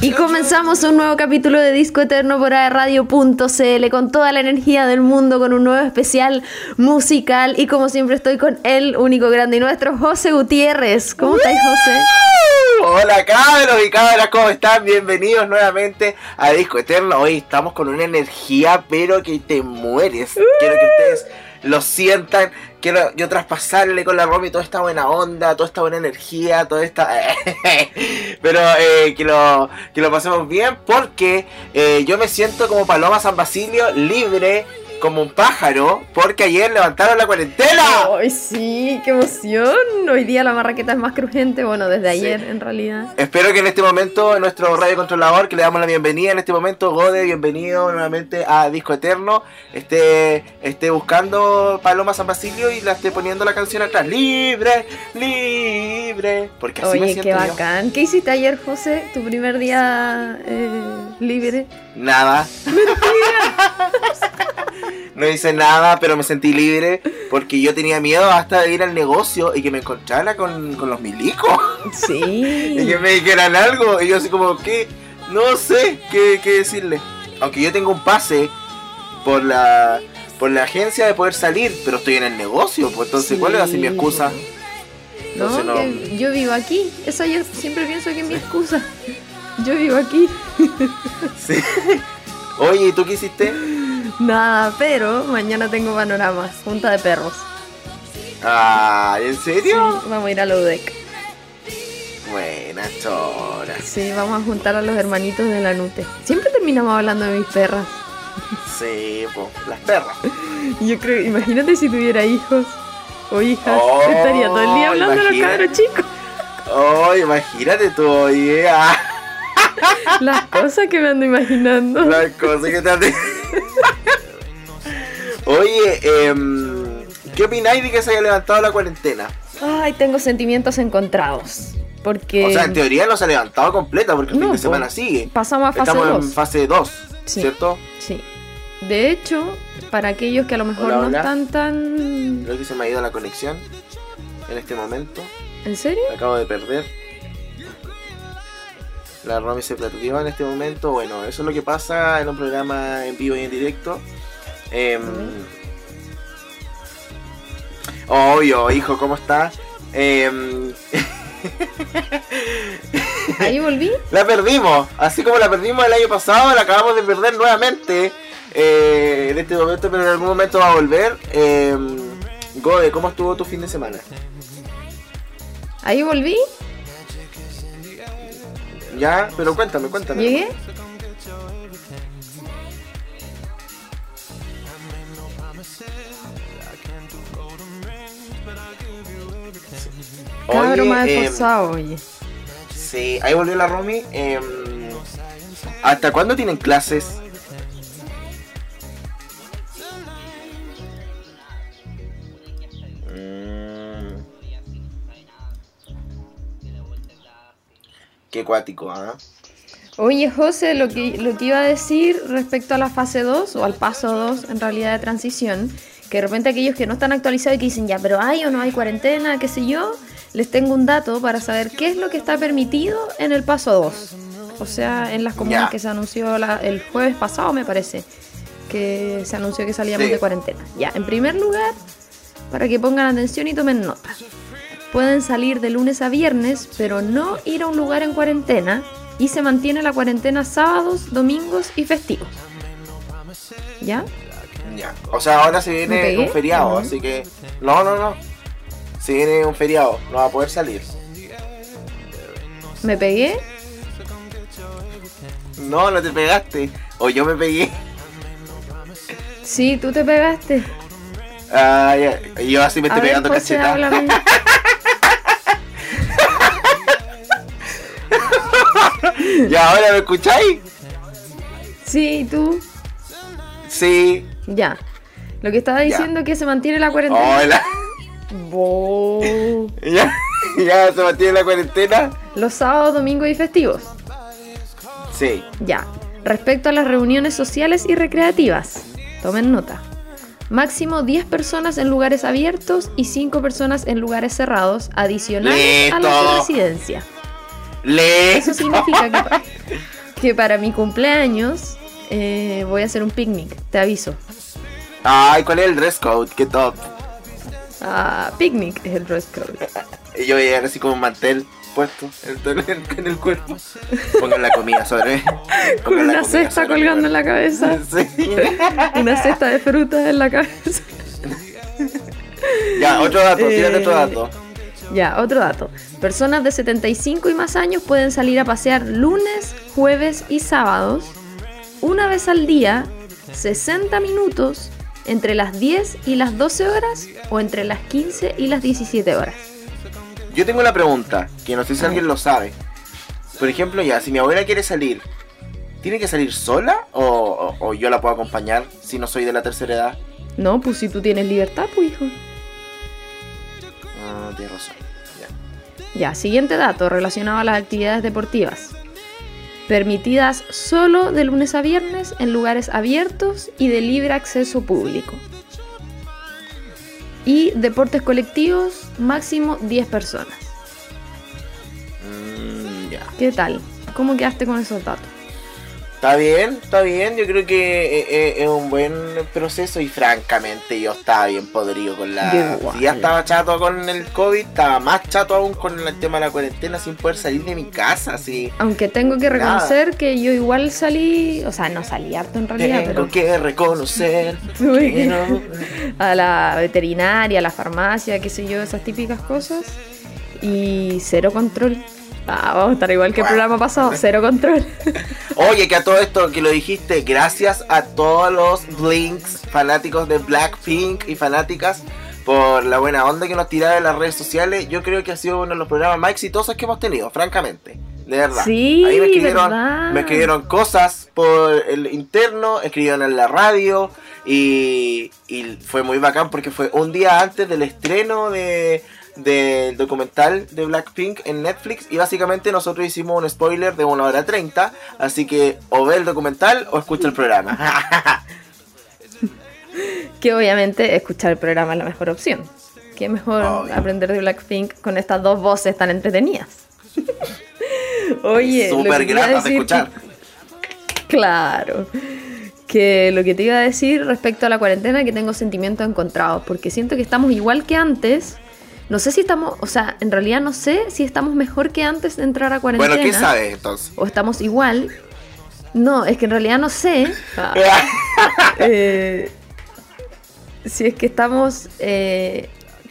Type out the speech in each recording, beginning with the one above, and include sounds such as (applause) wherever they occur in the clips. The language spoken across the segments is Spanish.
Y comenzamos un nuevo capítulo de Disco Eterno por Radio.cl con toda la energía del mundo, con un nuevo especial musical. Y como siempre, estoy con el único grande y nuestro, José Gutiérrez. ¿Cómo estáis, José? Hola cabros y cabras, ¿cómo están? Bienvenidos nuevamente a Disco Eterno. Hoy estamos con una energía, pero que te mueres. Quiero que ustedes lo sientan. Quiero yo traspasarle con la Romy toda esta buena onda, toda esta buena energía, toda esta... (laughs) pero eh, que, lo, que lo pasemos bien porque eh, yo me siento como Paloma San Basilio, libre como un pájaro, porque ayer levantaron la cuarentena. ¡Ay, sí! ¡Qué emoción! Hoy día la marraqueta es más crujiente, bueno, desde Sí. ayer en realidad. Espero que en este momento nuestro radio controlador, que le damos la bienvenida en este momento, Gode, bienvenido nuevamente a Disco Eterno, esté, esté buscando Paloma San Basilio y la esté poniendo la canción atrás. Libre, libre. Porque así me siento qué yo. bacán. ¿Qué hiciste ayer, José? ¿Tu primer día eh, libre? Nada. (laughs) no hice nada, pero me sentí libre porque yo tenía miedo hasta de ir al negocio y que me encontrara con, con los milicos. (laughs) y Sí. que me dijeran algo. Y yo así como, ¿qué? No sé qué, qué decirle. Aunque yo tengo un pase por la por la agencia de poder salir, pero estoy en el negocio, pues entonces, ¿cuál va a ser mi excusa? No, Entonces no. que yo vivo aquí. Esa yo siempre pienso que es mi excusa. Yo vivo aquí. (laughs) Sí. Oye, ¿y tú qué hiciste? (laughs) Nada, pero mañana tengo panoramas. Junta de perros. Ah, ¿en serio? Vamos a ir a la UDEC. Buena chora. Sí, vamos a juntar a los hermanitos de la Nute. Siempre terminamos hablando de mis perras. Sí, pues, las perras. (laughs) Yo creo, imagínate si tuviera hijos o hijas. Oh, estaría todo el día hablando de los cabros chicos. Oh, imagínate tú, oye, Las cosas que me ando imaginando. las cosas que te hace- Oye, em, ¿qué opináis de que se haya levantado la cuarentena? Ay, tengo sentimientos encontrados. Porque O sea, en teoría no se ha levantado completa porque el No, fin de semana sigue. pasamos a fase Estamos 2. en fase 2, Sí. ¿cierto? Sí. De hecho, para aquellos que a lo mejor Hola, no hola. están tan... Creo que se me ha ido la conexión en este momento. ¿En serio? La acabo de perder. La Romy se perdió en este momento. Bueno, eso es lo que pasa en un programa en vivo y en directo. Em, Obvio, hijo, ¿cómo estás? Em, (laughs) Ahí volví. la perdimos, así como la perdimos el año pasado, la acabamos de perder nuevamente eh, en este momento, pero en algún momento va a volver. Em, Gode, ¿cómo estuvo tu fin de semana? Ahí volví. Ya, pero cuéntame, cuéntame. Llegué. Cabro más em, esforzado, oye. Sí, ahí volvió la Romy. em, ¿Hasta cuándo tienen clases? Mm. Qué cuático, ¿ah? Oye, José, lo que, lo que iba a decir respecto a la fase 2 o al paso 2 en realidad de transición, que de repente aquellos que no están actualizados y que dicen ya, pero hay o no hay cuarentena, qué sé yo, les tengo un dato para saber qué es lo que está permitido en el paso 2. O sea, en las comunas que se anunció la- el jueves pasado, me parece, que se anunció que salíamos Sí. de cuarentena. Ya, en primer lugar, para que pongan atención y tomen nota. Pueden salir de lunes a viernes, pero no ir a un lugar en cuarentena y se mantiene la cuarentena sábados, domingos y festivos. ¿Ya? Ya. O sea, ahora se ¿Me viene un feriado, así que. No, no, no. Se viene un feriado, no va a poder salir. ¿Me pegué? No, no te pegaste. O yo me pegué. Sí, tú te pegaste. Ah, ya. Yo así me A estoy ver, pegando José, (laughs) Ya, ahora me escucháis? Sí, tú. Sí. Ya. Lo que estaba diciendo es que se mantiene la cuarentena. Hola. Bo- (laughs) Ya, ya se mantiene la cuarentena. Los sábados, domingos y festivos. Sí. Ya. Respecto a las reuniones sociales y recreativas, tomen nota. Máximo 10 personas en lugares abiertos y 5 personas en lugares cerrados, adicionales a la residencia. ¡Le! Eso significa que, pa- (laughs) que para mi cumpleaños eh, voy a hacer un picnic, te aviso. Ay, ¿cuál es el dress code? Qué top. Ah, picnic es el dress code. (laughs) Y yo voy a llegar así con un mantel puesto en (laughs) el, cuerpo. Pongan la comida sobre. Con una cesta colgando en la cabeza. Sí. Una cesta de frutas en la cabeza. Ya, otro dato, tírate otro Eh, dato. Ya, otro dato. Personas de 75 y más años pueden salir a pasear lunes, jueves y sábados, una vez al día, 60 minutos, entre las 10 y las 12 horas o entre las 15 y las 17 horas. Yo tengo una pregunta, que no sé si alguien lo sabe. Por ejemplo, ya, si mi abuela quiere salir, ¿tiene que salir sola o, o- o yo la puedo acompañar si no soy de la tercera edad? No, pues si tú tienes libertad, pues hijo. Ah, tienes razón. Ya. Siguiente dato relacionado a las actividades deportivas. Permitidas solo de lunes a viernes en lugares abiertos y de libre acceso público. Y deportes colectivos, máximo 10 personas. Mm. ¿Qué tal? ¿Cómo quedaste con esos datos? Está bien, está bien. Yo creo que eh, eh, es un buen proceso y francamente yo estaba bien podrido con la... Si ya estaba chato con el COVID, estaba más chato aún con el tema de la cuarentena sin poder salir de mi casa. Así. Aunque tengo que reconocer que yo igual salí, o sea, no salí harto en realidad, Tengo pero que reconocer (laughs) que no- a la veterinaria, a la farmacia, qué sé yo, esas típicas cosas. Y cero control. Ah, vamos a estar igual que el programa pasado, cero control. (laughs) Oye, que a todo esto que lo dijiste, gracias a todos los Blinks, fanáticos de Blackpink y fanáticas, por la buena onda que nos tiraron en las redes sociales. Yo creo que ha sido uno de los programas más exitosos que hemos tenido, francamente. De verdad. Sí, Ahí me escribieron, verdad. me escribieron cosas por el interno, escribieron en la radio y, y fue muy bacán porque fue un día antes del estreno de del documental de Blackpink en Netflix y básicamente nosotros hicimos un spoiler de una hora 30 así que o ve el documental o escucha el programa (laughs) Que obviamente escuchar el programa es la mejor opción. Qué mejor Obvio. aprender de Blackpink con estas dos voces tan entretenidas. (laughs) Oye, súper gratas de escuchar que- Claro. Que lo que te iba a decir respecto a la cuarentena, que tengo sentimientos encontrados, porque siento que estamos igual que antes. No sé si estamos, o sea, en realidad no sé si estamos mejor que antes de entrar a cuarentena. bueno ¿qué sabes entonces? O estamos igual. No, es que en realidad no sé. Ah, (laughs) (laughs) eh, si es que estamos eh,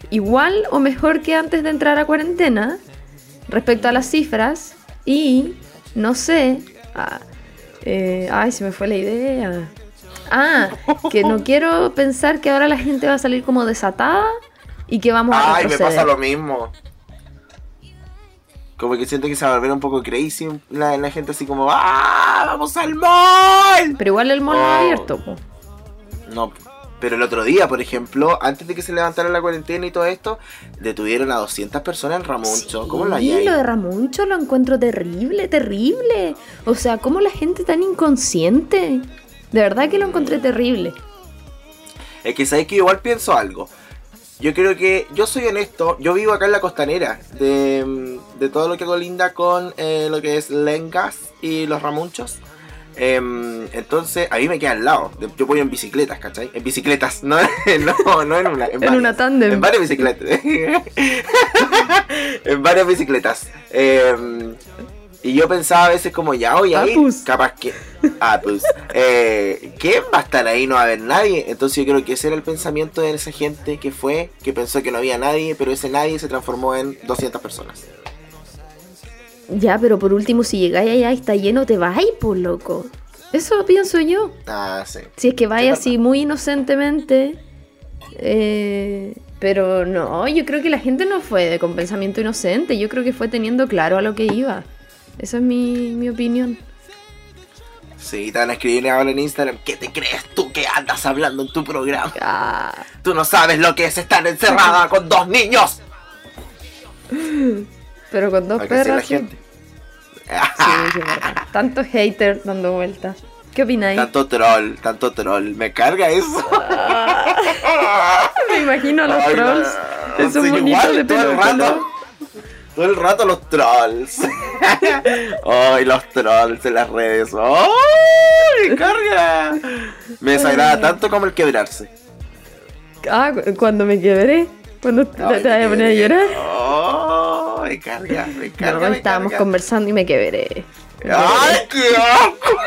igual o mejor que antes de entrar a cuarentena respecto a las cifras y no sé ah, eh, ay se me fue la idea ah que no (laughs) quiero pensar que ahora la gente va a salir como desatada y que vamos a Ay, me pasa lo mismo. Como que siento que se va a volver un poco crazy la, la gente así como ¡Ah! ¡Vamos al mall! pero igual el mall no Oh. ha abierto po. No, pero el otro día, por ejemplo, antes de que se levantara la cuarentena y todo esto, detuvieron a 200 personas en Ramuncho. ¿Cómo lo hay lo de Ramuncho lo encuentro terrible, terrible. O sea, ¿cómo la gente tan inconsciente? De verdad que lo encontré terrible. Es que sabes que igual pienso algo. Yo creo que, yo soy honesto, yo vivo acá en la costanera de, de todo lo que colinda con eh, lo que es Lengas y los Ramunchos. Em, entonces, a mí me queda al lado. Yo voy en bicicletas, ¿cachai? En bicicletas, no, (laughs) no, no en una. En, En varias. una tándem. En varias bicicletas. (laughs) en varias bicicletas. Em, y yo pensaba a veces como, ya, oye, ahí, Apus. capaz que... Ah, pues. Eh, ¿Quién va a estar ahí? No va a haber nadie. Entonces yo creo que ese era el pensamiento de esa gente que fue, que pensó que no había nadie, pero ese nadie se transformó en 200 personas. Ya, pero por último, si llegáis allá y está lleno, te vais, por loco. Eso pienso yo. Ah, sí. Si es que vais Sí, así muy inocentemente. eh, pero no, yo creo que la gente no fue con pensamiento inocente. Yo creo que fue teniendo claro a lo que iba. Esa es mi, mi opinión. Sí, te van a escribir ahora en Instagram. ¿Qué te crees tú que andas hablando en tu programa? Ah, Tú no sabes lo que es estar encerrada (laughs) con dos niños. pero con dos sea la gente. Sí, es. (laughs) Tantos haters dando vueltas. ¿Qué opináis? Tanto troll, tanto troll. Me carga eso. (laughs) Me imagino a los Ay, no. trolls. Esos Sí, igual, de todo pelo el rato. Todo el rato los trolls. (laughs) Ay, los trolls en las redes. ¡Ay! me carga! Me desagrada tanto como el quebrarse. Ah, cu- cuando me quebré. Cuando te, Ay, te vas a poner a llorar. Oh, me carga, me carga. No, me estábamos carga. conversando y me quebré. ¡Ay, qué asco!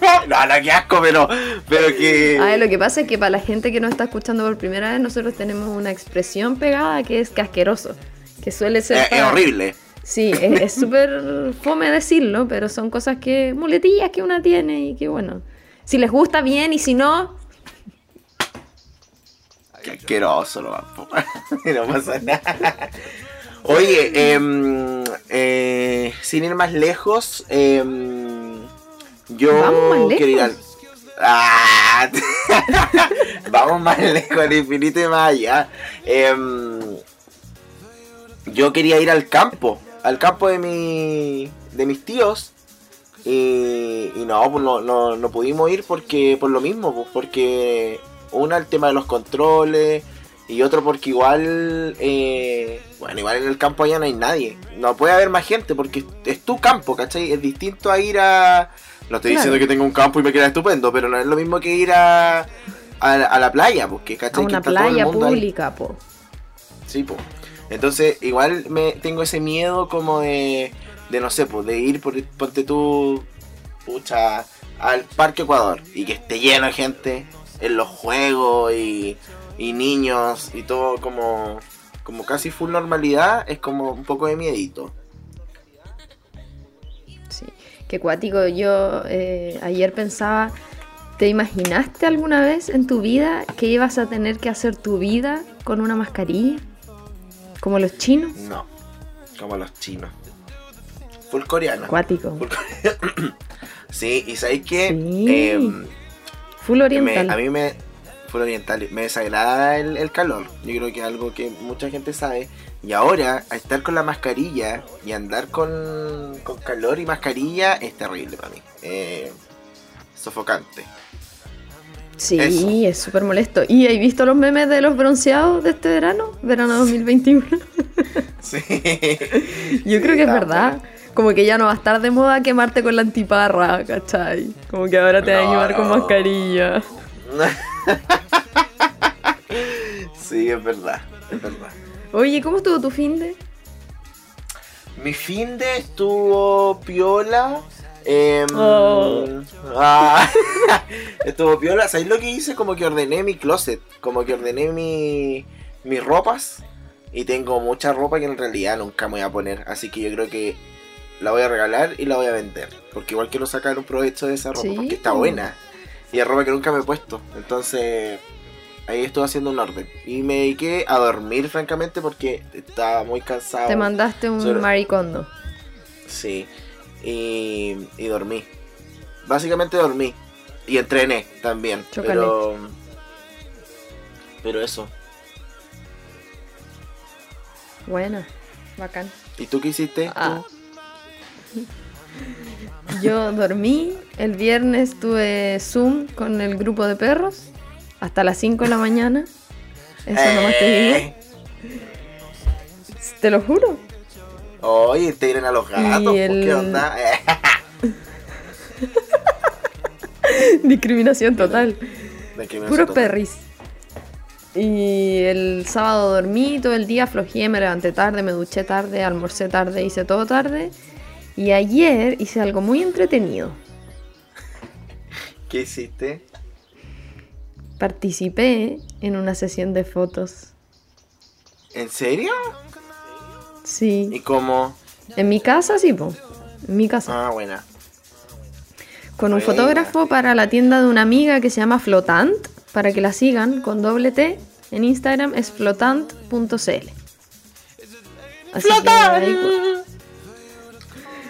(laughs) No, no, qué asco, pero, pero que. Ah, lo que pasa es que para la gente que nos está escuchando por primera vez, nosotros tenemos una expresión pegada que es casqueroso. Que suele ser. es, es horrible. Sí, es (laughs) súper fome decirlo, pero son cosas que. muletillas que una tiene y que bueno. Si les gusta bien y si no, Qué asqueroso lo vamos. (laughs) no pasa nada. Oye, em, eh, sin ir más lejos, em, yo Vamos más quiero ir al. lejos. ¡Ah! (laughs) Vamos más lejos, al infinito y más allá. Yo quería ir al campo, al campo de mi, de mis tíos. Y, y no, pues no, no, no pudimos ir porque por lo mismo, pues porque una el tema de los controles y otro porque igual, eh, bueno, igual en el campo allá no hay nadie. No puede haber más gente porque es tu campo, ¿cachai? Es distinto a ir a... No estoy Claro. diciendo que tengo un campo y me queda estupendo, pero no es lo mismo que ir a, a, a la playa, porque, a ¿cachai? Que una está todo el playa mundo ahí. pública, po. Sí, pues. Entonces, igual me tengo ese miedo como de, no sé, pues, de ir por, ponte tú, pucha, al Parque Ecuador y que esté lleno de gente en los juegos y, niños y todo como, como casi full normalidad, es como un poco de miedito. Sí. Qué cuático. Yo eh, ayer pensaba, ¿te imaginaste alguna vez en tu vida que ibas a tener que hacer tu vida con una mascarilla? Como los chinos. No, como los chinos. Full coreano. Cuático. Full coreano. (coughs) sí, y sabéis que Sí. em, Full Me- oriental. a mí me. Fue oriental. Me desagrada el, el calor. Yo creo que es algo que mucha gente sabe. Y ahora, a estar con la mascarilla y andar con, con calor y mascarilla es terrible para mí. Eh, sofocante. Sí, Eso. es súper molesto. ¿Y has visto los memes de los bronceados de este verano? Verano 2021. (laughs) Sí. Yo creo que es verdad. Como que ya no va a estar de moda quemarte con la antiparra, ¿cachai? Como que ahora te vas a No, quemar con no. mascarilla. (laughs) sí, es verdad. Es verdad. Oye, ¿cómo estuvo tu fin de? Mi fin de estuvo piola. Em, Oh. ah, (laughs) estuvo piola. ¿Sabéis lo que hice? Como que ordené mi closet. Como que ordené mi, mis ropas. Y tengo mucha ropa que en realidad nunca me voy a poner. Así que yo creo que la voy a regalar y la voy a vender. Porque igual quiero sacar un provecho de esa ropa. Sí. Porque está buena. Y es ropa que nunca me he puesto. Entonces ahí estuve haciendo un orden. Y me dediqué a dormir, francamente, porque estaba muy cansado. Te mandaste un Sobre- maricondo. Sí. Y, y dormí. Básicamente dormí. Y entrené también. Pero. Pero eso. Buena, bacán. ¿Y tú qué hiciste? Ah. ¿Tú? Yo dormí, el viernes tuve Zoom con el grupo de perros hasta las 5 de la mañana. Eso nomás te digo. Eh. Te lo juro. Oye, integren a los gatos. Pues, el- ¿Qué onda? (laughs) Discriminación total. Puros perris. Y el sábado dormí todo el día, flojeé, me levanté tarde, me duché tarde, almorcé tarde, hice todo tarde. Y ayer hice algo muy entretenido. ¿Qué hiciste? Participé en una sesión de fotos. ¿En serio? Sí. ¿Y cómo? En mi casa, sí, po. En mi casa. Ah, buena. Con un fotógrafo para la tienda de una amiga que se llama Flotant, para que la sigan con doble T. En Instagram es flotant.cl. Así que pues.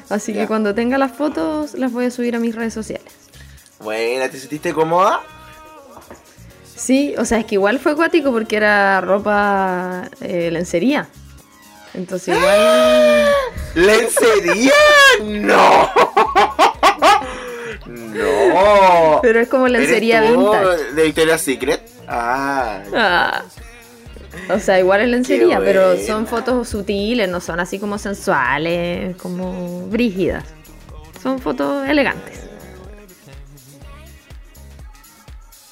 Así Ya. que cuando tenga las fotos las voy a subir a mis redes sociales. Buena, ¿te sentiste cómoda? Sí, o sea, es que igual fue acuático porque era ropa eh, lencería. Entonces igual... (gasps) ¿Lencería? ¡No! No. Pero es como lencería ¿Eres tú vintage. ¿De Victoria's Secret? Ah. Ah. O sea, igual es lencería, pero son fotos sutiles, no son así como sensuales, como brígidas. Son fotos elegantes.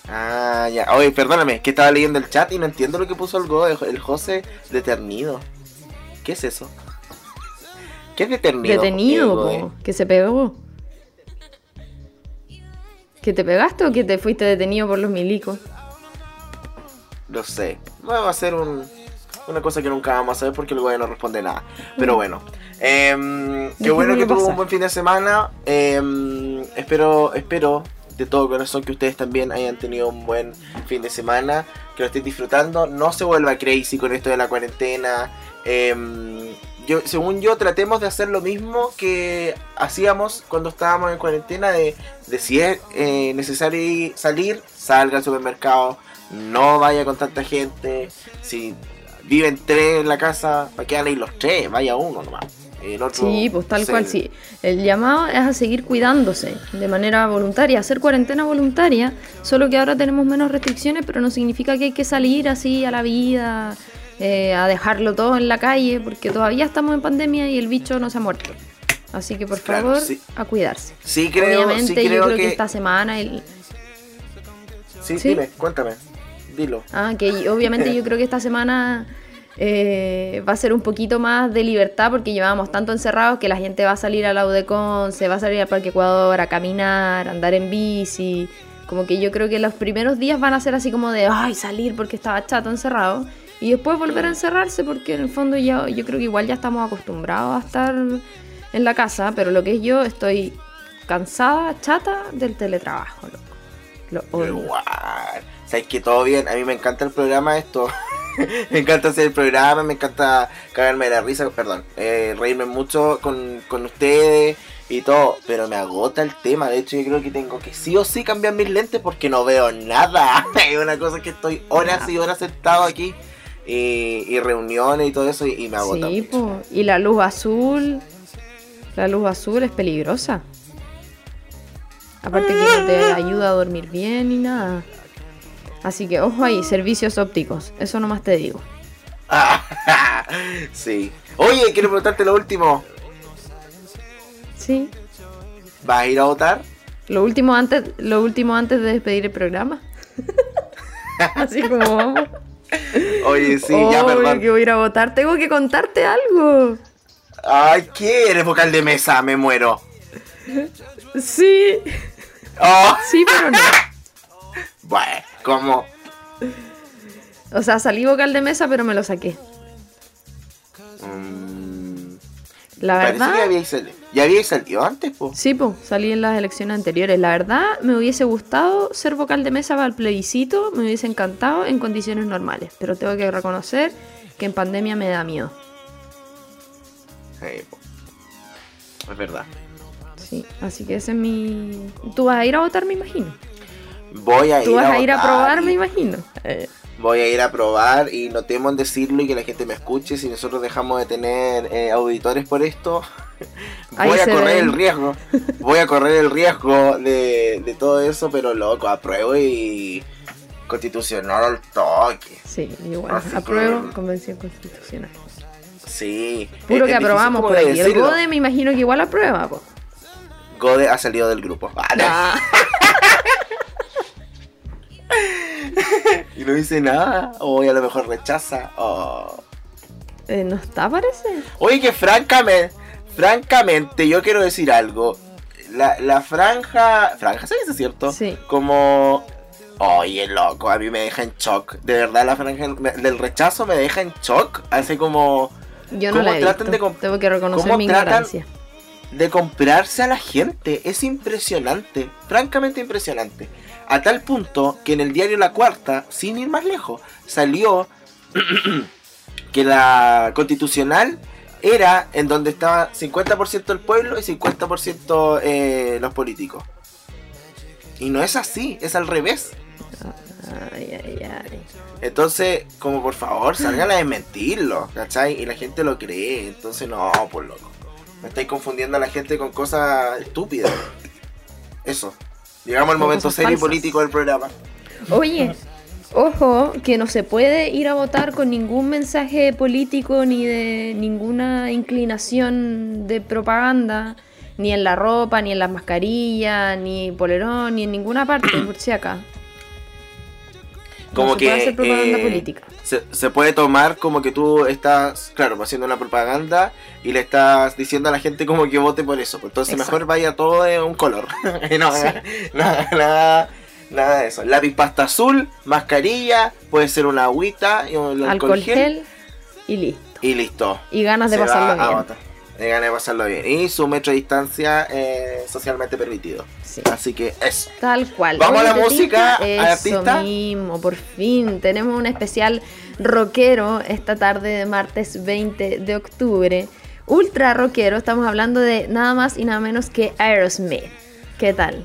Ah, ya. Oye, perdóname, que estaba leyendo el chat y no entiendo lo que puso el, Go, el José deternido. ¿Qué es eso? ¿Qué es deternido? Detenido, Eh, po, que se pegó. ¿Que te pegaste o que te fuiste detenido por los milicos? Lo sé. Vamos a hacer un, una cosa que nunca vamos a saber porque el güey no responde nada. Pero bueno. Em, qué bueno que tuvo un buen fin de semana. Em, espero, espero de todo corazón que ustedes también hayan tenido un buen fin de semana. Que lo estén disfrutando. No se vuelva crazy con esto de la cuarentena. Em, yo, según yo, tratemos de hacer lo mismo que hacíamos cuando estábamos en cuarentena. De, de si es eh, necesario salir, salga al supermercado. No vaya con tanta gente. Si viven tres en la casa, ¿para qué van a ir los tres? Vaya uno nomás. El otro Sí, pues tal cual, sí. El llamado es a seguir cuidándose de manera voluntaria, hacer cuarentena voluntaria, solo que ahora tenemos menos restricciones, pero no significa que hay que salir así a la vida, eh, a dejarlo todo en la calle, porque todavía estamos en pandemia y el bicho no se ha muerto. Así que por Claro, favor, sí. a cuidarse. Sí creo, Obviamente sí creo yo creo que... que... esta semana el, Sí, ¿Sí? dime, cuéntame. Dilo. Ah, que obviamente (laughs) yo creo que esta semana eh, va a ser un poquito más de libertad porque llevábamos tanto encerrados que la gente va a salir a la UDECON, se va a salir al Parque Ecuador a caminar, a andar en bici. Como que yo creo que los primeros días van a ser así como de, ay, salir porque estaba chato encerrado. Y después volver a encerrarse porque en el fondo ya, yo creo que igual ya estamos acostumbrados a estar en la casa, pero lo que es yo estoy cansada, chata del teletrabajo, loco. Lo odio. Igual. Sabes que todo bien. A mí me encanta el programa esto. (laughs) (laughs) me encanta hacer el programa, me encanta cagarme de la risa, perdón, eh, reírme mucho con, con ustedes y todo, pero me agota el tema. De hecho, yo creo que tengo que sí o sí cambiar mis lentes porque no veo nada. (laughs) Es una cosa que estoy horas y horas sentado aquí y, y reuniones y todo eso y, y me agota. Sí, mucho. y la luz azul, la luz azul es peligrosa. Aparte que no te (laughs) ayuda a dormir bien ni nada. Así que ojo ahí, servicios ópticos, eso nomás te digo. (laughs) sí. Oye, quiero preguntarte lo último. Sí. ¿Vas a ir a votar? Lo último antes, lo último antes de despedir el programa. (laughs) Así como vamos. Oye, sí, ya, Obvio perdón. que voy a ir a votar. Tengo que contarte algo. Ay, ¿qué eres vocal de mesa? Me muero. Sí, Oh, sí, pero no. Bueno, ¿cómo? O sea, salí vocal de mesa, pero me lo saqué. Mm, La verdad. que ya habíais salido. ¿Ya habíais salido antes, po? Sí, pues, salí en las elecciones anteriores. La verdad, me hubiese gustado ser vocal de mesa para el plebiscito, me hubiese encantado en condiciones normales, pero tengo que reconocer que en pandemia me da miedo. Sí, po. Es verdad. Sí, así que ese es mi... Tú vas a ir a votar, me imagino. Voy a ir Tú vas a ir a probar, y- me imagino. Eh, Voy a ir a probar y no temo en decirlo y que la gente me escuche. Si nosotros dejamos de tener eh, auditores por esto, Ahí voy a correr ven. el riesgo. Voy a correr el riesgo de, de todo eso, pero loco, apruebo y constitucional al toque. sí, igual. Así que- Apruebo convención constitucional. Sí. Puro Es- que es aprobamos por aquí. El decirlo. GODE me imagino que igual aprueba, po. Gode ha salido del grupo. Ah, no. (laughs) no dice nada. O a lo mejor rechaza. Oh. eh, ¿No está, parece? Oye, que francamente, francamente, yo quiero decir algo. La, la franja. ¿Franja se dice cierto? Sí. Como. Oye, loco, a mí me deja en shock. De verdad, la franja del rechazo me deja en shock. Hace como. Yo no ¿Cómo la he tratan visto. de Tengo que reconocer mi ignorancia. de comprarse a la gente. Es impresionante, francamente impresionante. A tal punto que en el diario La Cuarta, sin ir más lejos, salió (clears throat) que la constitucional era en donde estaba 50% el pueblo y 50% eh, los políticos. Y no es así, es al revés. Ay, ay, ay. Entonces, como por favor, salgan a desmentirlo, ¿cachai? Y la gente lo cree. Entonces, no, por loco. Me estáis confundiendo a la gente con cosas estúpidas. eso. Llegamos al momento serio y político del programa. Oye, ojo, que no se puede ir a votar con ningún mensaje político ni de ninguna inclinación de propaganda, ni en la ropa, ni en las mascarillas, ni polerón, ni en ninguna parte, por si acá. Como no se que puede hacer propaganda eh, política. Se, se puede tomar como que tú estás, claro, haciendo una propaganda y le estás diciendo a la gente como que vote por eso. Entonces Exacto. mejor vaya todo de un color. (laughs) No, Sí. (laughs) nada, nada, nada de eso. Lápiz pasta azul, mascarilla, puede ser una agüita y un alcohol, Alcohol gel, gel y listo. y listo. Y ganas de Se pasarlo bien. Y ganas de pasarlo bien. Y su metro de distancia eh, socialmente permitido. Sí. Así que eso. Tal cual. Vamos a la ¿te música, al artista. mismo, por fin. Tenemos un especial rockero esta tarde de martes 20 de octubre. Ultra rockero, estamos hablando de nada más y nada menos que Aerosmith. ¿Qué tal?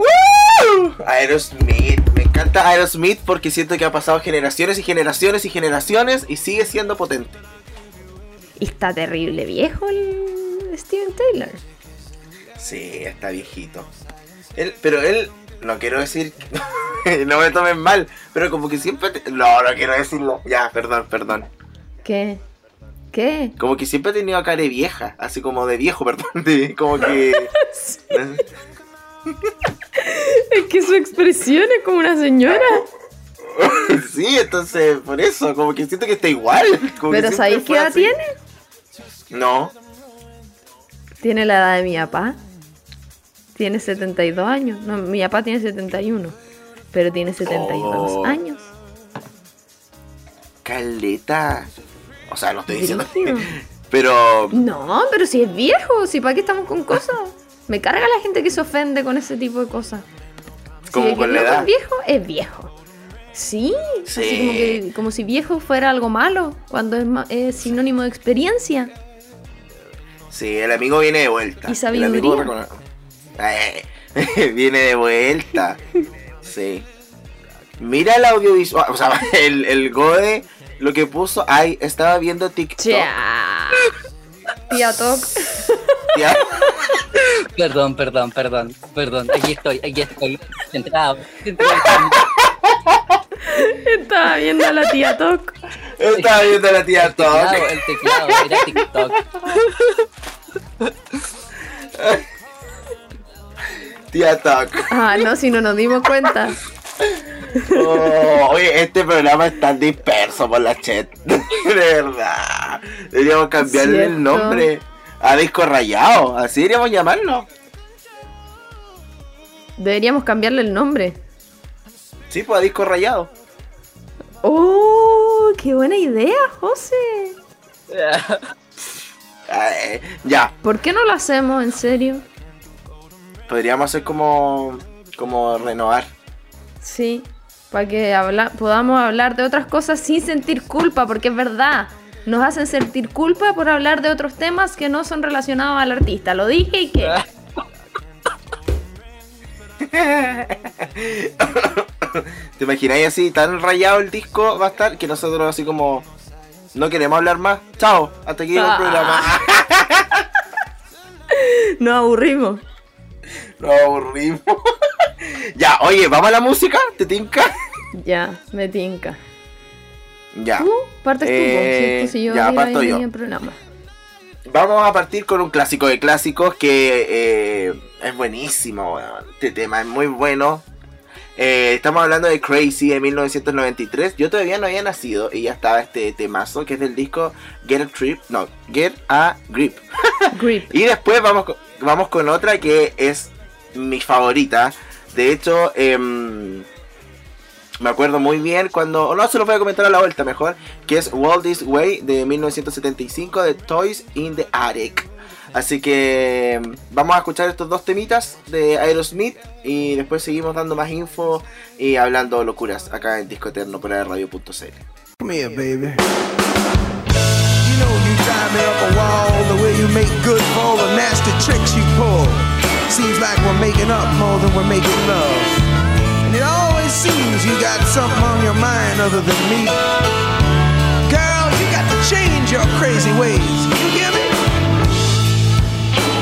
Aerosmith, me encanta Aerosmith porque siento que ha pasado generaciones y generaciones y generaciones y sigue siendo potente. Y está terrible viejo el Steven Taylor. Sí, está viejito. Él, pero él, no quiero decir, (laughs) no me tomen mal, pero como que siempre... te- no, no quiero decirlo. Ya, perdón, perdón. ¿Qué? ¿Qué? Como que siempre ha tenido cara de vieja, así como de viejo, (laughs) perdón. de- como que... (laughs) Es que su expresión es como una señora. sí, entonces, por eso, como que siento que está igual. como Pero ¿sabéis qué edad así. tiene? No. Tiene la edad de mi papá. Tiene 72 años. No, mi papá tiene 71. Pero tiene 72 Oh. años. Caleta. O sea, no estoy diciendo. (laughs) Pero. No, pero si es viejo, si para qué estamos con cosas. (laughs) Me carga la gente que se ofende con ese tipo de cosas. Como si con la edad. es viejo, es viejo. Sí, Sí. así como, que, como si viejo fuera algo malo, cuando es, es sinónimo de experiencia. Sí, el amigo viene de vuelta. Y sabiduría. El amigo Eh, (laughs) viene de vuelta. Sí. Mira el audiovisual. O sea, (laughs) el, el Gode lo que puso. Ay, estaba viendo TikTok. Tía. Ya. (laughs) Perdón, perdón, perdón, perdón. Aquí estoy, aquí estoy. Centrado. Estaba viendo a la tía Toc. Estaba viendo a la tía El teclado, Toc. el teclado, era TikTok. (laughs) Tía Toc. Ah, no, si no nos dimos cuenta. Oh, oye, este programa es tan disperso por la chat. (laughs) De verdad. Deberíamos cambiarle Cierto. el nombre a Disco Rayado. Así deberíamos llamarlo. Deberíamos cambiarle el nombre. Sí, pues a Disco Rayado. ¡Oh! ¡Qué buena idea, José! (laughs) Ay, ya, ¿Por qué no lo hacemos en serio? podríamos hacer como. como renovar. Sí, para que habla- podamos hablar de otras cosas sin sentir culpa, porque es verdad. Nos hacen sentir culpa por hablar de otros temas que no son relacionados al artista. Lo dije y que. (laughs) (laughs) ¿Te imagináis así, tan rayado el disco va a estar que nosotros así como. No queremos hablar más. Chao, hasta aquí el Ah. programa. (laughs) Nos aburrimos. Nos aburrimos. (laughs) ya, oye, ¿vamos a la música? ¿Te tinca? Ya, me tinca. Ya. ¿Tú? Partes tú, Eh, ¿cierto? Si yo ya, parto yo. el programa. Vamos a partir con un clásico de clásicos que eh, es buenísimo, weón. Este tema es muy bueno. Eh, estamos hablando de Crazy de 1993. Yo todavía no había nacido y ya estaba este temazo que es del disco Get a Trip, no, Get a Grip. (laughs) Grip. Y después vamos, con- vamos con otra que es mi favorita. De hecho, em, me acuerdo muy bien cuando. O no, se lo voy a comentar a la vuelta mejor. Que es Walt This Way de 1975 de Toys in the Attic. Así que em, vamos a escuchar estos dos temitas de Aerosmith. Y después seguimos dando más info y hablando locuras acá en Disco Eterno por radio.cl. Come here, baby. You know you me up a wall the way you make good for all the nasty tricks you pull. Seems like we're making up more than we're making love. And it always seems you got something on your mind other than me. Girl, you got to change your crazy ways.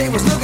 It was no